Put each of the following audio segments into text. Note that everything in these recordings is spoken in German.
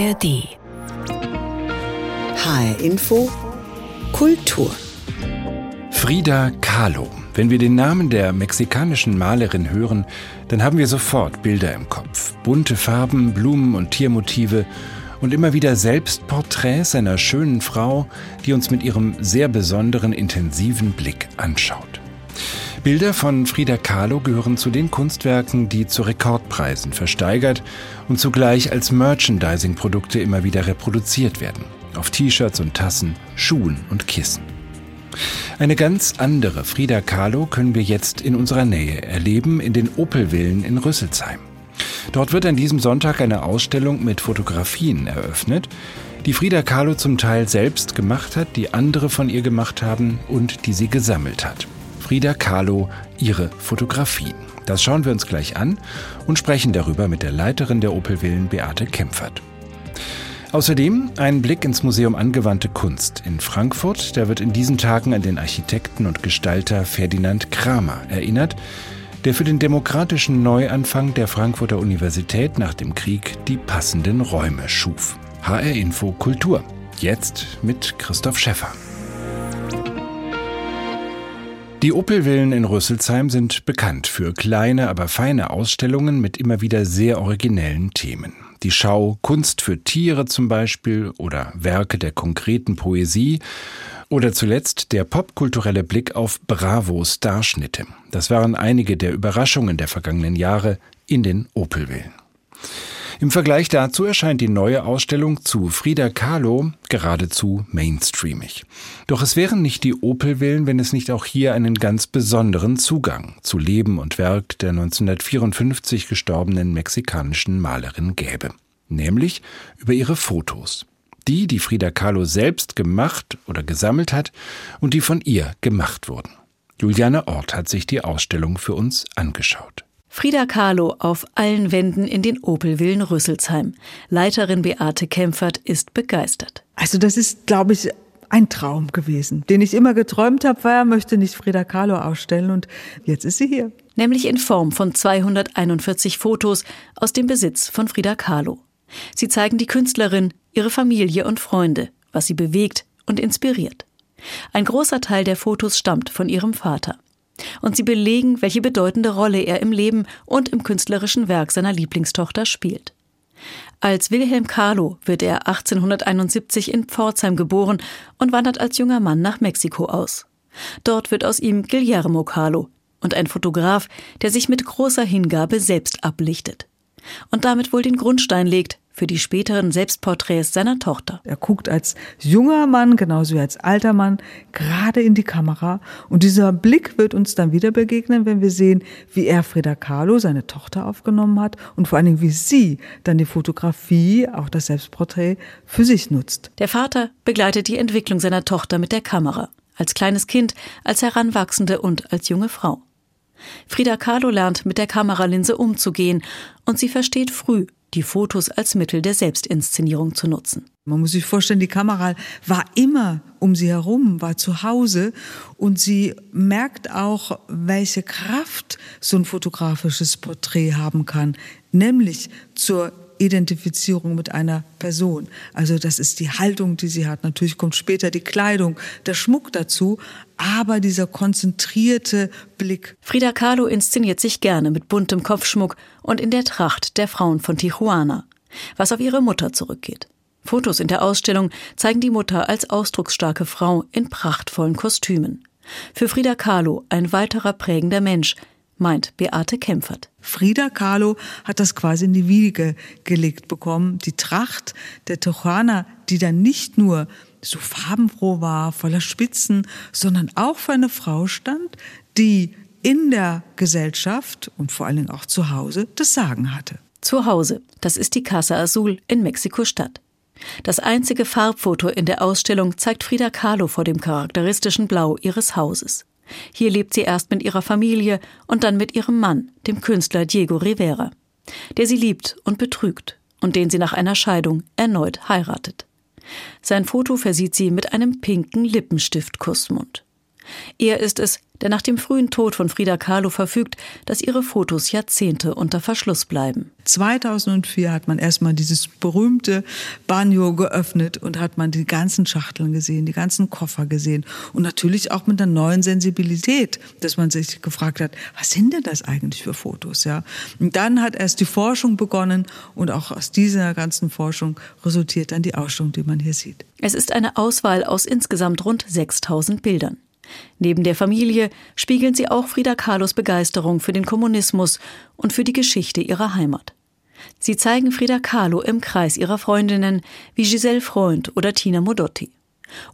ARD. HR Info Kultur. Frida Kahlo. Wenn wir den Namen der mexikanischen Malerin hören, dann haben wir sofort Bilder im Kopf. Bunte Farben, Blumen und Tiermotive und immer wieder Selbstporträts einer schönen Frau, die uns mit ihrem sehr besonderen, intensiven Blick anschaut. Bilder von Frida Kahlo gehören zu den Kunstwerken, die zu Rekordpreisen versteigert und zugleich als Merchandising-Produkte immer wieder reproduziert werden. Auf T-Shirts und Tassen, Schuhen und Kissen. Eine ganz andere Frida Kahlo können wir jetzt in unserer Nähe erleben in den Opelvillen in Rüsselsheim. Dort wird an diesem Sonntag eine Ausstellung mit Fotografien eröffnet, die Frida Kahlo zum Teil selbst gemacht hat, die andere von ihr gemacht haben und die sie gesammelt hat. Frida Kahlo ihre Fotografien. Das schauen wir uns gleich an und sprechen darüber mit der Leiterin der Opelvillen, Beate Kempfert. Außerdem ein Blick ins Museum Angewandte Kunst in Frankfurt. Da wird in diesen Tagen an den Architekten und Gestalter Ferdinand Kramer erinnert, der für den demokratischen Neuanfang der Frankfurter Universität nach dem Krieg die passenden Räume schuf. HR Info Kultur. Jetzt mit Christoph Schäffer. Die Opelvillen in Rüsselsheim sind bekannt für kleine, aber feine Ausstellungen mit immer wieder sehr originellen Themen. Die Schau Kunst für Tiere zum Beispiel oder Werke der konkreten Poesie oder zuletzt der popkulturelle Blick auf Bravo Starschnitte. Das waren einige der Überraschungen der vergangenen Jahre in den Opelvillen. Im Vergleich dazu erscheint die neue Ausstellung zu Frida Kahlo geradezu mainstreamig. Doch es wären nicht die Opelwillen, wenn es nicht auch hier einen ganz besonderen Zugang zu Leben und Werk der 1954 gestorbenen mexikanischen Malerin gäbe. Nämlich über ihre Fotos. Die, die Frida Kahlo selbst gemacht oder gesammelt hat und die von ihr gemacht wurden. Juliane Ort hat sich die Ausstellung für uns angeschaut. Frida Kahlo auf allen Wänden in den Opelvillen Rüsselsheim. Leiterin Beate Kempfert ist begeistert. Also das ist, glaube ich, ein Traum gewesen, den ich immer geträumt habe, weil er möchte nicht Frida Kahlo ausstellen und jetzt ist sie hier. Nämlich in Form von 241 Fotos aus dem Besitz von Frida Kahlo. Sie zeigen die Künstlerin, ihre Familie und Freunde, was sie bewegt und inspiriert. Ein großer Teil der Fotos stammt von ihrem Vater und sie belegen, welche bedeutende Rolle er im Leben und im künstlerischen Werk seiner Lieblingstochter spielt. Als Wilhelm Kahlo wird er 1871 in Pforzheim geboren und wandert als junger Mann nach Mexiko aus. Dort wird aus ihm Guillermo Kahlo und ein Fotograf, der sich mit großer Hingabe selbst ablichtet und damit wohl den Grundstein legt für die späteren Selbstporträts seiner Tochter. Er guckt als junger Mann, genauso wie als alter Mann, gerade in die Kamera. Und dieser Blick wird uns dann wieder begegnen, wenn wir sehen, wie er Frida Kahlo, seine Tochter, aufgenommen hat und vor allen Dingen, wie sie dann die Fotografie, auch das Selbstporträt, für sich nutzt. Der Vater begleitet die Entwicklung seiner Tochter mit der Kamera. Als kleines Kind, als Heranwachsende und als junge Frau. Frida Kahlo lernt mit der Kameralinse umzugehen und sie versteht früh, die Fotos als Mittel der Selbstinszenierung zu nutzen. Man muss sich vorstellen, die Kamera war immer um sie herum, war zu Hause und sie merkt auch, welche Kraft so ein fotografisches Porträt haben kann, nämlich zur Identifizierung mit einer Person. Also das ist die Haltung, die sie hat. Natürlich kommt später die Kleidung, der Schmuck dazu, aber dieser konzentrierte Blick. Frida Kahlo inszeniert sich gerne mit buntem Kopfschmuck und in der Tracht der Frauen von Tijuana, was auf ihre Mutter zurückgeht. Fotos in der Ausstellung zeigen die Mutter als ausdrucksstarke Frau in prachtvollen Kostümen. Für Frida Kahlo ein weiterer prägender Mensch, meint Beate Kempfert. Frida Kahlo hat das quasi in die Wiege gelegt bekommen. Die Tracht der Tijuana, die dann nicht nur so farbenfroh war, voller Spitzen, sondern auch für eine Frau stand, die in der Gesellschaft und vor allen Dingen auch zu Hause das Sagen hatte. Zu Hause, das ist die Casa Azul in Mexiko-Stadt. Das einzige Farbfoto in der Ausstellung zeigt Frida Kahlo vor dem charakteristischen Blau ihres Hauses. Hier lebt sie erst mit ihrer Familie und dann mit ihrem Mann, dem Künstler Diego Rivera, der sie liebt und betrügt und den sie nach einer Scheidung erneut heiratet. Sein Foto versieht sie mit einem pinken Lippenstift-Kussmund. Er ist es, der nach dem frühen Tod von Frida Kahlo verfügt, dass ihre Fotos Jahrzehnte unter Verschluss bleiben. 2004 hat man erstmal dieses berühmte Banjo geöffnet und hat man die ganzen Schachteln gesehen, die ganzen Koffer gesehen und natürlich auch mit einer neuen Sensibilität, dass man sich gefragt hat, was sind denn das eigentlich für Fotos, ja? Und dann hat erst die Forschung begonnen und auch aus dieser ganzen Forschung resultiert dann die Ausstellung, die man hier sieht. Es ist eine Auswahl aus insgesamt rund 6000 Bildern. Neben der Familie spiegeln sie auch Frida Kahlos Begeisterung für den Kommunismus und für die Geschichte ihrer Heimat. Sie zeigen Frida Kahlo im Kreis ihrer Freundinnen wie Giselle Freund oder Tina Modotti.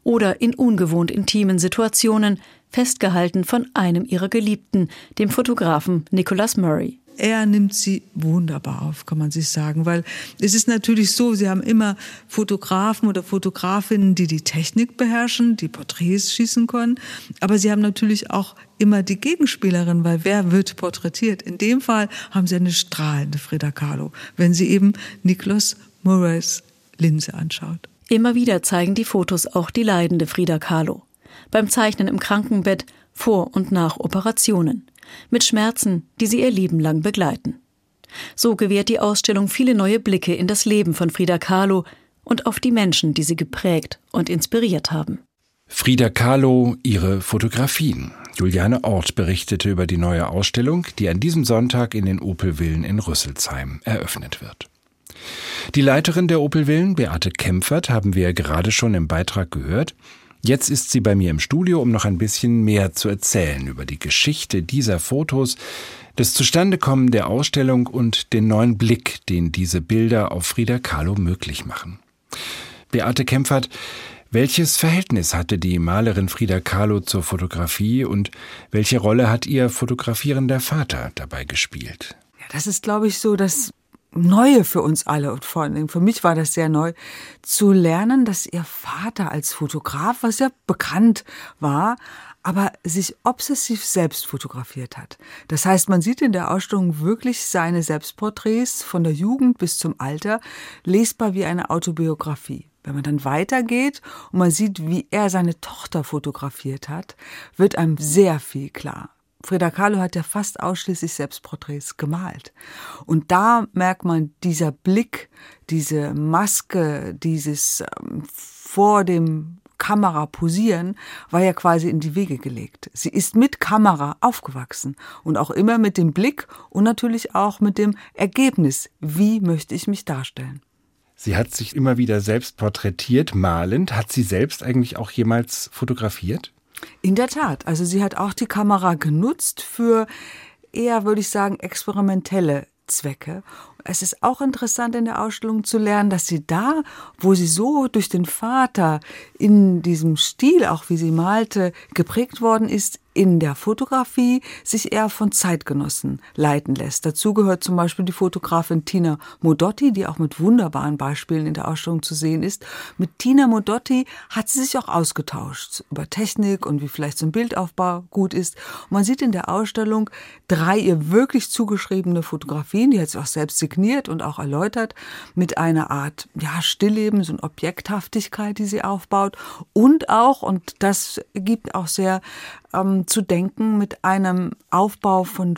Oder in ungewohnt intimen Situationen, festgehalten von einem ihrer Geliebten, dem Fotografen Nicholas Murray er nimmt sie wunderbar auf, kann man sich sagen, weil es ist natürlich so, sie haben immer Fotografen oder Fotografinnen, die die Technik beherrschen, die Porträts schießen können, aber sie haben natürlich auch immer die Gegenspielerin, weil wer wird porträtiert? In dem Fall haben sie eine strahlende Frida Kahlo, wenn sie eben Niklas Murrays Linse anschaut. Immer wieder zeigen die Fotos auch die leidende Frida Kahlo. Beim Zeichnen im Krankenbett, vor und nach Operationen mit Schmerzen, die sie ihr Leben lang begleiten. So gewährt die Ausstellung viele neue Blicke in das Leben von Frida Kahlo und auf die Menschen, die sie geprägt und inspiriert haben. Frida Kahlo, ihre Fotografien. Juliane Ort berichtete über die neue Ausstellung, die an diesem Sonntag in den Opelvillen in Rüsselsheim eröffnet wird. Die Leiterin der Opelvillen, Beate Kempfert, haben wir gerade schon im Beitrag gehört. Jetzt ist sie bei mir im Studio, um noch ein bisschen mehr zu erzählen über die Geschichte dieser Fotos, das Zustandekommen der Ausstellung und den neuen Blick, den diese Bilder auf Frida Kahlo möglich machen. Beate Kempfert, welches Verhältnis hatte die Malerin Frida Kahlo zur Fotografie und welche Rolle hat ihr fotografierender Vater dabei gespielt? Ja, das ist, glaube ich, so das Neue für uns alle und vor allem für mich war das sehr neu, zu lernen, dass ihr Vater als Fotograf, was ja bekannt war, aber sich obsessiv selbst fotografiert hat. Das heißt, man sieht in der Ausstellung wirklich seine Selbstporträts von der Jugend bis zum Alter, lesbar wie eine Autobiografie. Wenn man dann weitergeht und man sieht, wie er seine Tochter fotografiert hat, wird einem sehr viel klar. Frida Kahlo hat ja fast ausschließlich Selbstporträts gemalt. Und da merkt man, dieser Blick, diese Maske, dieses ähm, vor dem Kamera posieren, war ja quasi in die Wege gelegt. Sie ist mit Kamera aufgewachsen und auch immer mit dem Blick und natürlich auch mit dem Ergebnis, wie möchte ich mich darstellen. Sie hat sich immer wieder selbst porträtiert, malend. Hat sie selbst eigentlich auch jemals fotografiert? In der Tat. Also sie hat auch die Kamera genutzt für eher, würde ich sagen, experimentelle Zwecke. Es ist auch interessant in der Ausstellung zu lernen, dass sie da, wo sie so durch den Vater in diesem Stil, auch wie sie malte, geprägt worden ist, in der Fotografie sich eher von Zeitgenossen leiten lässt. Dazu gehört zum Beispiel die Fotografin Tina Modotti, die auch mit wunderbaren Beispielen in der Ausstellung zu sehen ist. Mit Tina Modotti hat sie sich auch ausgetauscht über Technik und wie vielleicht so ein Bildaufbau gut ist. Und man sieht in der Ausstellung drei ihr wirklich zugeschriebene Fotografien, die hat sie auch selbst signiert und auch erläutert, mit einer Art ja, Stillleben, so eine Objekthaftigkeit, die sie aufbaut und auch, und das gibt auch sehr ähm, zu denken mit einem Aufbau von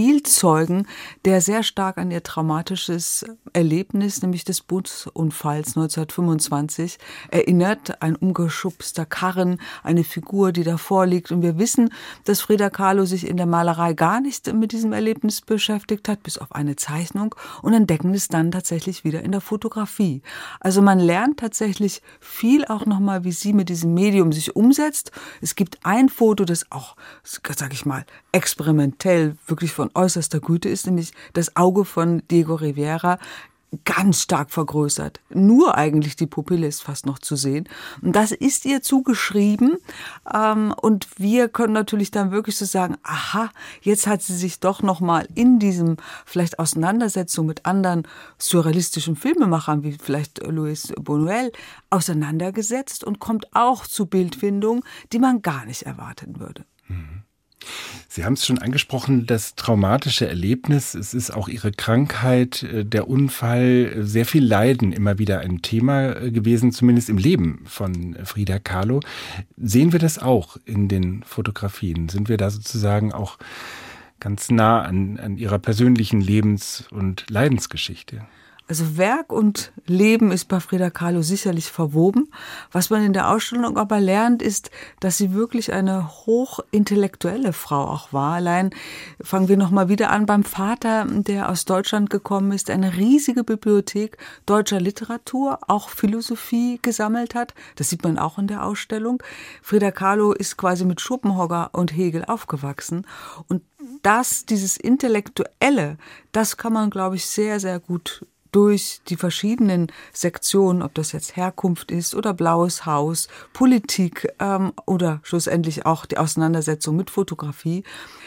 Spielzeugen, der sehr stark an ihr traumatisches Erlebnis, nämlich des Busunfalls 1925, erinnert. Ein umgeschubster Karren, eine Figur, die davor liegt. Und wir wissen, dass Frida Kahlo sich in der Malerei gar nicht mit diesem Erlebnis beschäftigt hat, bis auf eine Zeichnung, und entdecken es dann tatsächlich wieder in der Fotografie. Also man lernt tatsächlich viel auch nochmal, wie sie mit diesem Medium sich umsetzt. Es gibt ein Foto, das auch, sag ich mal, experimentell wirklich von äußerster Güte ist, nämlich das Auge von Diego Rivera ganz stark vergrößert. Nur eigentlich die Pupille ist fast noch zu sehen. Und das ist ihr zugeschrieben. Ähm, und wir können natürlich dann wirklich so sagen, aha, jetzt hat sie sich doch noch mal in diesem vielleicht Auseinandersetzung mit anderen surrealistischen Filmemachern, wie vielleicht Luis Buñuel, auseinandergesetzt und kommt auch zu Bildfindungen, die man gar nicht erwarten würde. Mhm. Sie haben es schon angesprochen, das traumatische Erlebnis, es ist auch Ihre Krankheit, äh, der Unfall, sehr viel Leiden immer wieder ein Thema äh, gewesen, zumindest im Leben von Frida Kahlo. Sehen wir das auch in den Fotografien? Sind wir da sozusagen auch ganz nah an, an ihrer persönlichen Lebens- und Leidensgeschichte. Also Werk und Leben ist bei Frida Kahlo sicherlich verwoben. Was man in der Ausstellung aber lernt, ist, dass sie wirklich eine hochintellektuelle Frau auch war. Allein fangen wir noch mal wieder an beim Vater, der aus Deutschland gekommen ist, eine riesige Bibliothek deutscher Literatur, auch Philosophie gesammelt hat. Das sieht man auch in der Ausstellung. Frida Kahlo ist quasi mit Schopenhauer und Hegel aufgewachsen und das, dieses Intellektuelle, das kann man, glaube ich, sehr, sehr gut durch die verschiedenen Sektionen, ob das jetzt Herkunft ist oder Blaues Haus, Politik ähm, oder schlussendlich auch die Auseinandersetzung mit Fotografie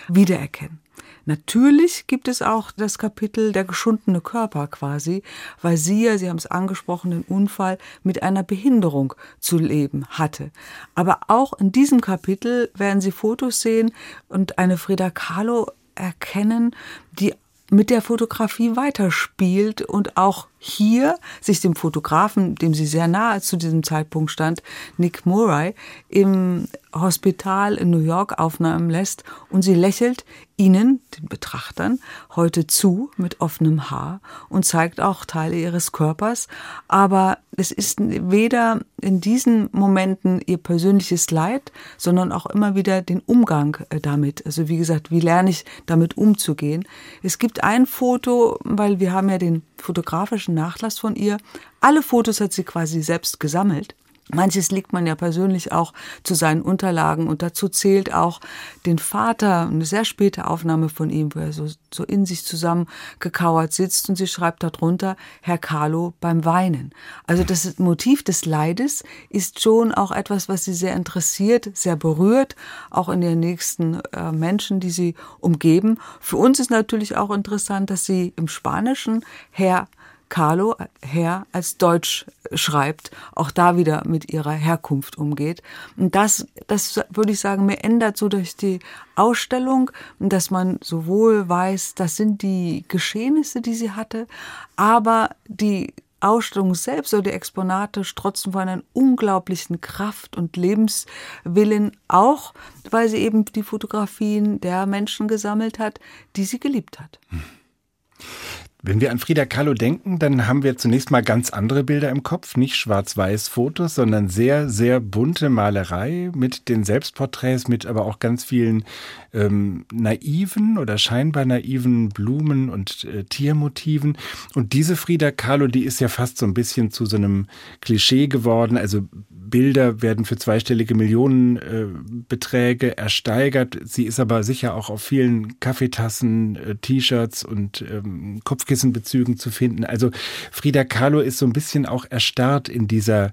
wiedererkennen. Natürlich gibt es auch das Kapitel der geschundene Körper quasi, weil sie ja, Sie haben es angesprochen, den Unfall mit einer Behinderung zu leben hatte. Aber auch in diesem Kapitel werden Sie Fotos sehen und eine Frida Kahlo erkennen, die mit der Fotografie weiterspielt und auch hier sich dem Fotografen, dem sie sehr nahe zu diesem Zeitpunkt stand, Nick Murray, im Hospital in New York aufnehmen lässt und sie lächelt ihnen, den Betrachtern, heute zu mit offenem Haar und zeigt auch Teile ihres Körpers. Aber es ist weder in diesen Momenten ihr persönliches Leid, sondern auch immer wieder den Umgang äh, damit. Also wie gesagt, wie lerne ich damit umzugehen? Es gibt ein Foto, weil wir haben ja den fotografischen Nachlass von ihr. Alle Fotos hat sie quasi selbst gesammelt. Manches legt man ja persönlich auch zu seinen Unterlagen und dazu zählt auch den Vater, eine sehr späte Aufnahme von ihm, wo er so, so in sich zusammengekauert sitzt und sie schreibt darunter Herr Carlo beim Weinen. Also das Motiv des Leides ist schon auch etwas, was sie sehr interessiert, sehr berührt, auch in den nächsten äh, Menschen, die sie umgeben. Für uns ist natürlich auch interessant, dass sie im Spanischen Herr Carlo Herr als Deutsch schreibt, auch da wieder mit ihrer Herkunft umgeht. Und das, das würde ich sagen, mir ändert so durch die Ausstellung, dass man sowohl weiß, das sind die Geschehnisse, die sie hatte, aber die Ausstellung selbst oder die Exponate strotzen von einer unglaublichen Kraft und Lebenswillen, auch weil sie eben die Fotografien der Menschen gesammelt hat, die sie geliebt hat. Hm. Wenn wir an Frida Kahlo denken, dann haben wir zunächst mal ganz andere Bilder im Kopf, nicht schwarz-weiß Fotos, sondern sehr, sehr bunte Malerei mit den Selbstporträts, mit aber auch ganz vielen ähm, naiven oder scheinbar naiven Blumen und äh, Tiermotiven. Und diese Frida Kahlo, die ist ja fast so ein bisschen zu so einem Klischee geworden. Also Bilder werden für zweistellige Millionenbeträge äh, ersteigert. Sie ist aber sicher auch auf vielen Kaffeetassen, äh, T-Shirts und ähm, Kopfkissenbezügen zu finden. Also Frida Kahlo ist so ein bisschen auch erstarrt in dieser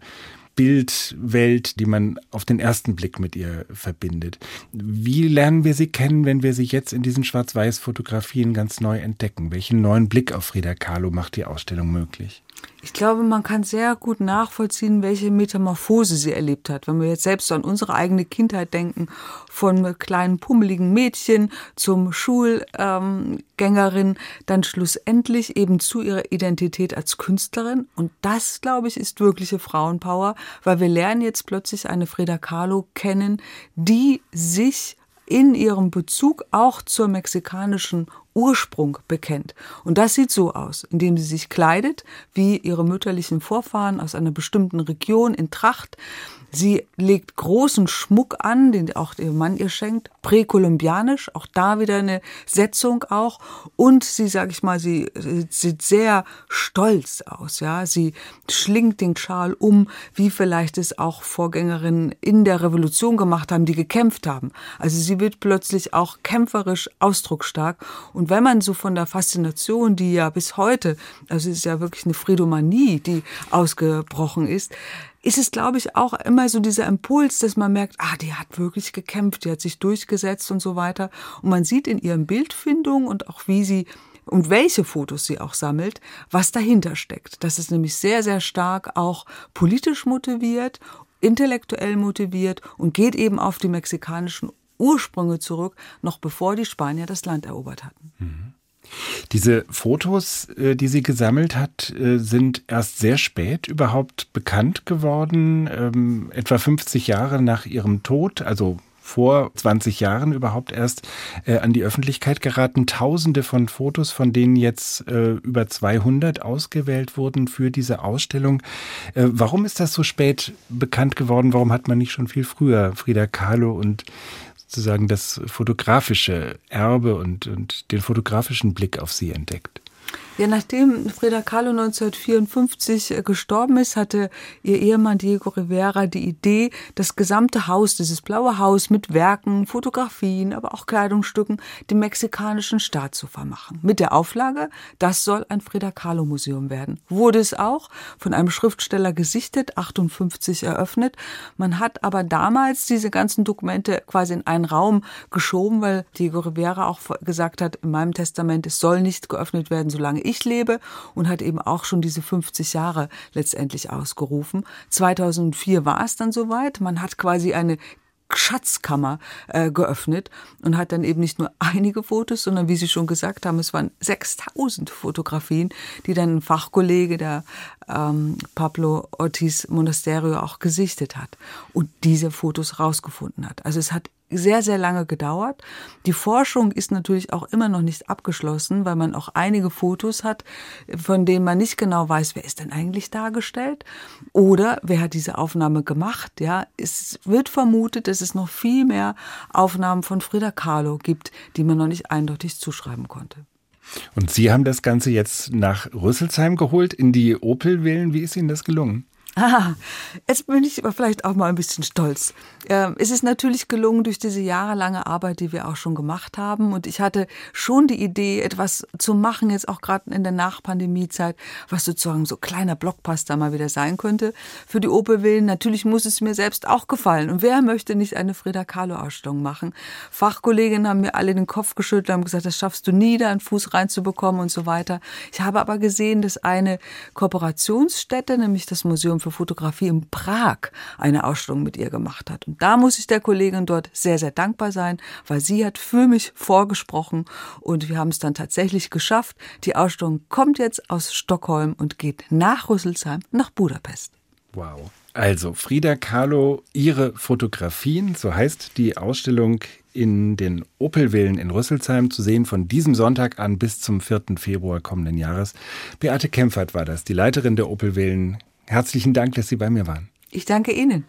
Bildwelt, die man auf den ersten Blick mit ihr verbindet. Wie lernen wir sie kennen, wenn wir sie jetzt in diesen Schwarz-Weiß-Fotografien ganz neu entdecken? Welchen neuen Blick auf Frida Kahlo macht die Ausstellung möglich? Ich glaube, man kann sehr gut nachvollziehen, welche Metamorphose sie erlebt hat. Wenn wir jetzt selbst an unsere eigene Kindheit denken, von kleinen pummeligen Mädchen zum Schulgängerin, dann schlussendlich eben zu ihrer Identität als Künstlerin. Und das, glaube ich, ist wirkliche Frauenpower, weil wir lernen jetzt plötzlich eine Frida Kahlo kennen, die sich in ihrem Bezug auch zur mexikanischen Ursprung bekennt. Und das sieht so aus, indem sie sich kleidet, wie ihre mütterlichen Vorfahren aus einer bestimmten Region in Tracht, Sie legt großen Schmuck an, den auch ihr Mann ihr schenkt, präkolumbianisch, auch da wieder eine Setzung auch. Und sie, sag ich mal, sie, sie sieht sehr stolz aus, ja. Sie schlingt den Schal um, wie vielleicht es auch Vorgängerinnen in der Revolution gemacht haben, die gekämpft haben. Also sie wird plötzlich auch kämpferisch ausdrucksstark. Und wenn man so von der Faszination, die ja bis heute, also es ist ja wirklich eine Friedomanie, die ausgebrochen ist, ist es, glaube ich, auch immer so dieser Impuls, dass man merkt, ah, die hat wirklich gekämpft, die hat sich durchgesetzt und so weiter. Und man sieht in ihren Bildfindungen und auch wie sie und welche Fotos sie auch sammelt, was dahinter steckt. Das ist nämlich sehr, sehr stark auch politisch motiviert, intellektuell motiviert und geht eben auf die mexikanischen Ursprünge zurück, noch bevor die Spanier das Land erobert hatten. Mhm. Diese Fotos, äh, die sie gesammelt hat, äh, sind erst sehr spät überhaupt bekannt geworden, ähm, etwa 50 Jahre nach ihrem Tod, also vor 20 Jahren überhaupt erst äh, an die Öffentlichkeit geraten. Tausende von Fotos, von denen jetzt äh, über 200 ausgewählt wurden für diese Ausstellung. Äh, warum ist das so spät bekannt geworden? Warum hat man nicht schon viel früher Frida Kahlo und sozusagen das fotografische Erbe und, und den fotografischen Blick auf sie entdeckt? Ja, nachdem Frida Kahlo 1954 äh, gestorben ist, hatte ihr Ehemann Diego Rivera die Idee, das gesamte Haus, dieses blaue Haus mit Werken, Fotografien, aber auch Kleidungsstücken dem mexikanischen Staat zu vermachen. Mit der Auflage, das soll ein Frida Kahlo Museum werden. Wurde es auch von einem Schriftsteller gesichtet, 58 eröffnet. Man hat aber damals diese ganzen Dokumente quasi in einen Raum geschoben, weil Diego Rivera auch gesagt hat, in meinem Testament, es soll nicht geöffnet werden, solange ich lebe und hat eben auch schon diese 50 Jahre letztendlich ausgerufen. 2004 war es dann soweit. Man hat quasi eine Schatzkammer äh, geöffnet und hat dann eben nicht nur einige Fotos, sondern wie Sie schon gesagt haben, es waren 6000 Fotografien, die dann ein Fachkollege, der ähm, Pablo Ortiz Monasterio, auch gesichtet hat und diese Fotos rausgefunden hat. Also es hat sehr, sehr lange gedauert. Die Forschung ist natürlich auch immer noch nicht abgeschlossen, weil man auch einige Fotos hat, von denen man nicht genau weiß, wer ist denn eigentlich dargestellt oder wer hat diese Aufnahme gemacht. Ja, es wird vermutet, dass es noch viel mehr Aufnahmen von Frida Kahlo gibt, die man noch nicht eindeutig zuschreiben konnte. Und Sie haben das Ganze jetzt nach Rüsselsheim geholt, in die Opel-Villen. Wie ist Ihnen das gelungen? Ah, jetzt bin ich aber vielleicht auch mal ein bisschen stolz. Ähm, es ist natürlich gelungen durch diese jahrelange Arbeit, die wir auch schon gemacht haben. Und ich hatte schon die Idee, etwas zu machen, jetzt auch gerade in der Nachpandemiezeit, was sozusagen so kleiner Blockbuster mal wieder sein könnte. Für die Opel natürlich muss es mir selbst auch gefallen. Und wer möchte nicht eine Frida Kahlo-Ausstellung machen? Fachkolleginnen haben mir alle den Kopf geschüttelt, haben gesagt, das schaffst du nie, da einen Fuß reinzubekommen und so weiter. Ich habe aber gesehen, dass eine Kooperationsstätte, nämlich das Museum für Fotografie in Prag eine Ausstellung mit ihr gemacht hat. Und da muss ich der Kollegin dort sehr, sehr dankbar sein, weil sie hat für mich vorgesprochen und wir haben es dann tatsächlich geschafft. Die Ausstellung kommt jetzt aus Stockholm und geht nach Rüsselsheim nach Budapest. Wow. Also Frida Kahlo, ihre Fotografien, so heißt die Ausstellung in den Opelwillen in Rüsselsheim zu sehen von diesem Sonntag an bis zum 4. Februar kommenden Jahres. Beate Kempfert war das, die Leiterin der Opelwillen Herzlichen Dank, dass Sie bei mir waren. Ich danke Ihnen.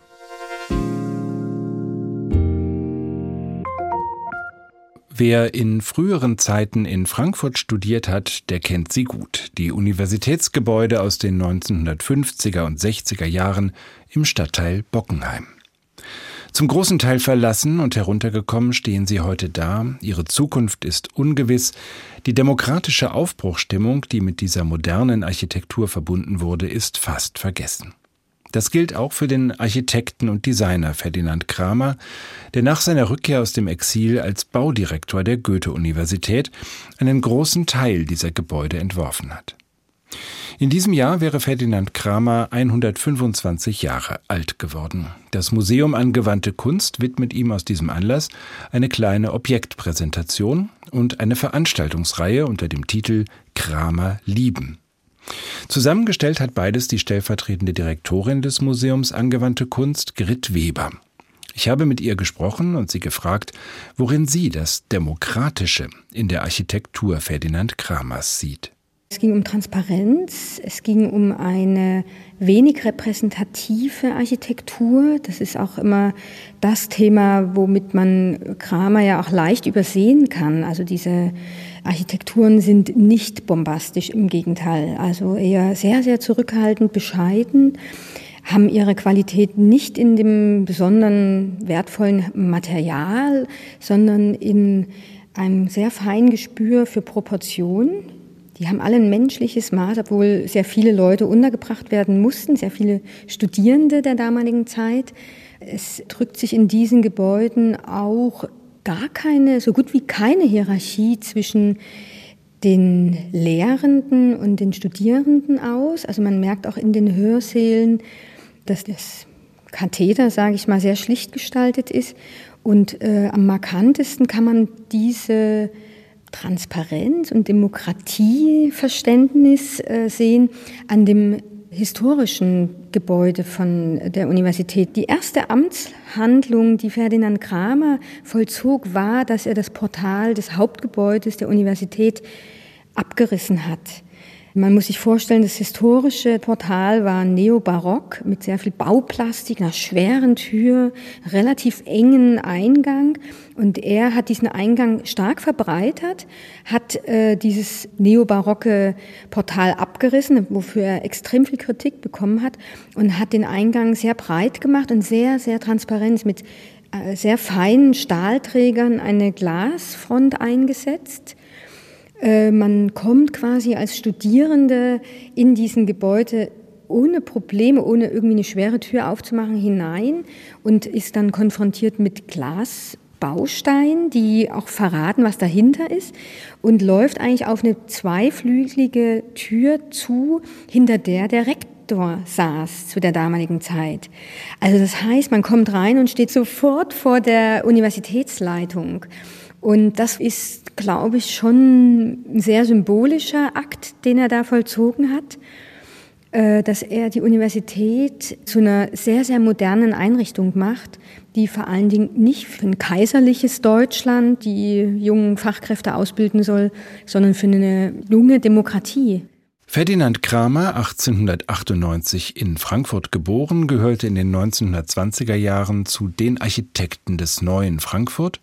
Wer in früheren Zeiten in Frankfurt studiert hat, der kennt sie gut. Die Universitätsgebäude aus den 1950er und 60er Jahren im Stadtteil Bockenheim. Zum großen Teil verlassen und heruntergekommen stehen sie heute da. Ihre Zukunft ist ungewiss. Die demokratische Aufbruchstimmung, die mit dieser modernen Architektur verbunden wurde, ist fast vergessen. Das gilt auch für den Architekten und Designer Ferdinand Kramer, der nach seiner Rückkehr aus dem Exil als Baudirektor der Goethe-Universität einen großen Teil dieser Gebäude entworfen hat. In diesem Jahr wäre Ferdinand Kramer 125 Jahre alt geworden. Das Museum Angewandte Kunst widmet ihm aus diesem Anlass eine kleine Objektpräsentation und eine Veranstaltungsreihe unter dem Titel Kramer lieben. Zusammengestellt hat beides die stellvertretende Direktorin des Museums Angewandte Kunst, Grit Weber. Ich habe mit ihr gesprochen und sie gefragt, worin sie das Demokratische in der Architektur Ferdinand Kramers sieht. Es ging um Transparenz, es ging um eine wenig repräsentative Architektur. Das ist auch immer das Thema, womit man Kramer ja auch leicht übersehen kann. Also diese Architekturen sind nicht bombastisch, im Gegenteil. Also eher sehr, sehr zurückhaltend, bescheiden, haben ihre Qualität nicht in dem besonderen wertvollen Material, sondern in einem sehr feinen Gespür für Proportion die haben alle ein menschliches Maß, obwohl sehr viele Leute untergebracht werden mussten, sehr viele Studierende der damaligen Zeit. Es drückt sich in diesen Gebäuden auch gar keine, so gut wie keine Hierarchie zwischen den Lehrenden und den Studierenden aus. Also man merkt auch in den Hörsälen, dass das Katheder, sage ich mal, sehr schlicht gestaltet ist. Und äh, am markantesten kann man diese Transparenz und Demokratieverständnis äh, sehen an dem historischen Gebäude von der Universität. Die erste Amtshandlung, die Ferdinand Kramer vollzog, war, dass er das Portal des Hauptgebäudes der Universität abgerissen hat. Man muss sich vorstellen, das historische Portal war neobarock mit sehr viel Bauplastik, einer schweren Tür, relativ engen Eingang. Und er hat diesen Eingang stark verbreitert, hat äh, dieses neobarocke Portal abgerissen, wofür er extrem viel Kritik bekommen hat, und hat den Eingang sehr breit gemacht und sehr, sehr transparent mit äh, sehr feinen Stahlträgern eine Glasfront eingesetzt man kommt quasi als Studierende in diesen Gebäude ohne Probleme, ohne irgendwie eine schwere Tür aufzumachen, hinein und ist dann konfrontiert mit Glasbausteinen, die auch verraten, was dahinter ist und läuft eigentlich auf eine zweiflügelige Tür zu, hinter der der Rektor saß zu der damaligen Zeit. Also das heißt, man kommt rein und steht sofort vor der Universitätsleitung. Und das ist, glaube ich, schon ein sehr symbolischer Akt, den er da vollzogen hat, äh, dass er die Universität zu einer sehr, sehr modernen Einrichtung macht, die vor allen Dingen nicht für ein kaiserliches Deutschland die jungen Fachkräfte ausbilden soll, sondern für eine junge Demokratie. Ferdinand Kramer, 1898 in Frankfurt geboren, gehörte in den 1920er Jahren zu den Architekten des neuen Frankfurt,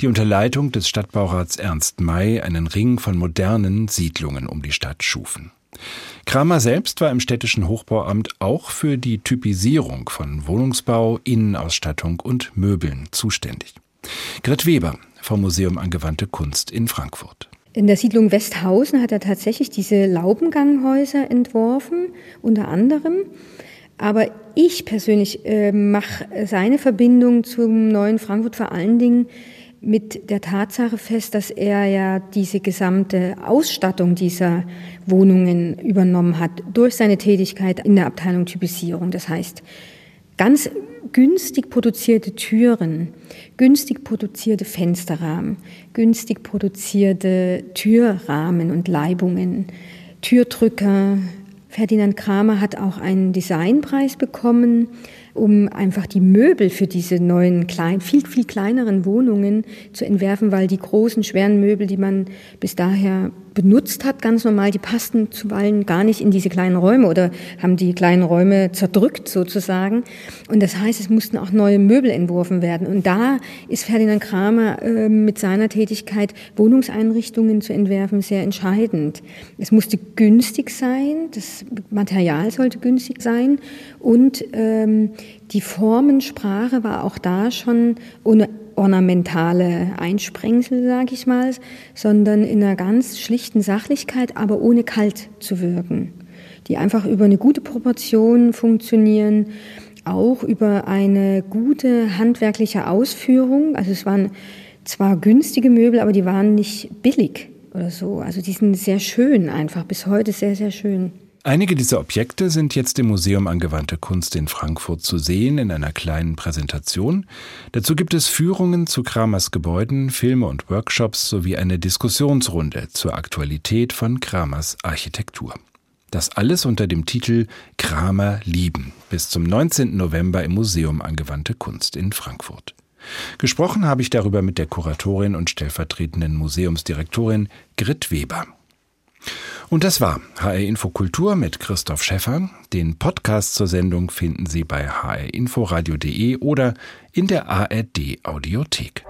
die unter Leitung des Stadtbaurats Ernst May einen Ring von modernen Siedlungen um die Stadt schufen. Kramer selbst war im städtischen Hochbauamt auch für die Typisierung von Wohnungsbau, Innenausstattung und Möbeln zuständig. Grit Weber vom Museum Angewandte Kunst in Frankfurt. In der Siedlung Westhausen hat er tatsächlich diese Laubenganghäuser entworfen, unter anderem. Aber ich persönlich äh, mache seine Verbindung zum neuen Frankfurt vor allen Dingen mit der Tatsache fest, dass er ja diese gesamte Ausstattung dieser Wohnungen übernommen hat durch seine Tätigkeit in der Abteilung Typisierung. Das heißt, ganz günstig produzierte Türen, günstig produzierte Fensterrahmen, günstig produzierte Türrahmen und Leibungen, Türdrücker. Ferdinand Kramer hat auch einen Designpreis bekommen um einfach die Möbel für diese neuen, klein, viel, viel kleineren Wohnungen zu entwerfen, weil die großen, schweren Möbel, die man bis daher benutzt hat, ganz normal, die passten zuweilen gar nicht in diese kleinen Räume oder haben die kleinen Räume zerdrückt sozusagen. Und das heißt, es mussten auch neue Möbel entworfen werden. Und da ist Ferdinand Kramer äh, mit seiner Tätigkeit, Wohnungseinrichtungen zu entwerfen, sehr entscheidend. Es musste günstig sein, das Material sollte günstig sein und ähm, die Formensprache war auch da schon ohne ornamentale Einsprengsel, sage ich mal, sondern in einer ganz schlichten Sachlichkeit, aber ohne kalt zu wirken, die einfach über eine gute Proportion funktionieren, auch über eine gute handwerkliche Ausführung. Also es waren zwar günstige Möbel, aber die waren nicht billig oder so. Also die sind sehr schön einfach, bis heute sehr, sehr schön. Einige dieser Objekte sind jetzt im Museum Angewandte Kunst in Frankfurt zu sehen in einer kleinen Präsentation. Dazu gibt es Führungen zu Kramers Gebäuden, Filme und Workshops sowie eine Diskussionsrunde zur Aktualität von Kramers Architektur. Das alles unter dem Titel Kramer lieben bis zum 19. November im Museum Angewandte Kunst in Frankfurt. Gesprochen habe ich darüber mit der Kuratorin und stellvertretenden Museumsdirektorin Grit Weber. Und das war HR Infokultur mit Christoph Schäffer. Den Podcast zur Sendung finden Sie bei hrinforadio.de oder in der ARD Audiothek.